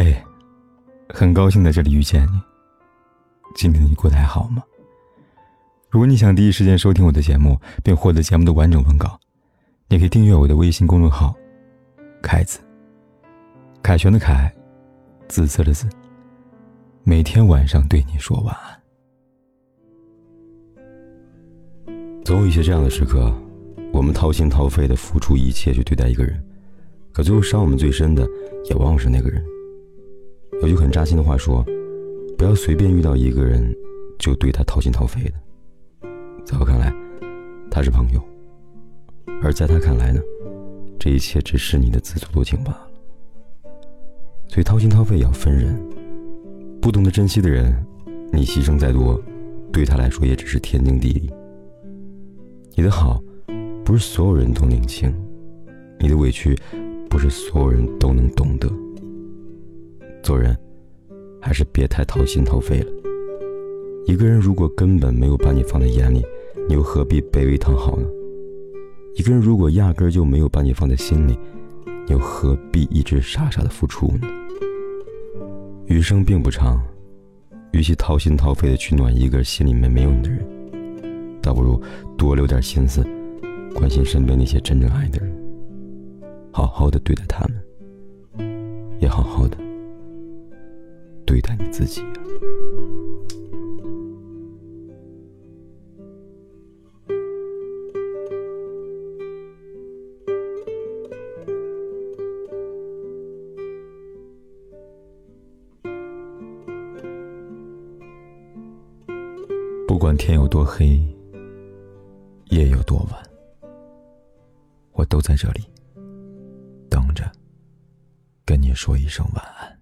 嘿，很高兴在这里遇见你。今天你过得还好吗？如果你想第一时间收听我的节目，并获得节目的完整文稿，你可以订阅我的微信公众号“凯子”。凯旋的凯，紫色的紫。每天晚上对你说晚安。总有一些这样的时刻，我们掏心掏肺的付出一切去对待一个人，可最后伤我们最深的，也往往是那个人。有句很扎心的话说：“不要随便遇到一个人，就对他掏心掏肺的。”在我看来，他是朋友；而在他看来呢，这一切只是你的自作多情罢了。所以掏心掏肺也要分人，不懂得珍惜的人，你牺牲再多，对他来说也只是天经地义。你的好，不是所有人都领情；你的委屈，不是所有人都能懂得。做人，还是别太掏心掏肺了。一个人如果根本没有把你放在眼里，你又何必卑微讨好呢？一个人如果压根儿就没有把你放在心里，你又何必一直傻傻的付出呢？余生并不长，与其掏心掏肺的去暖一个心里面没有你的人，倒不如多留点心思，关心身边那些真正爱的人，好好的对待他们，也好好的。对待你自己啊！不管天有多黑，夜有多晚，我都在这里等着，跟你说一声晚安。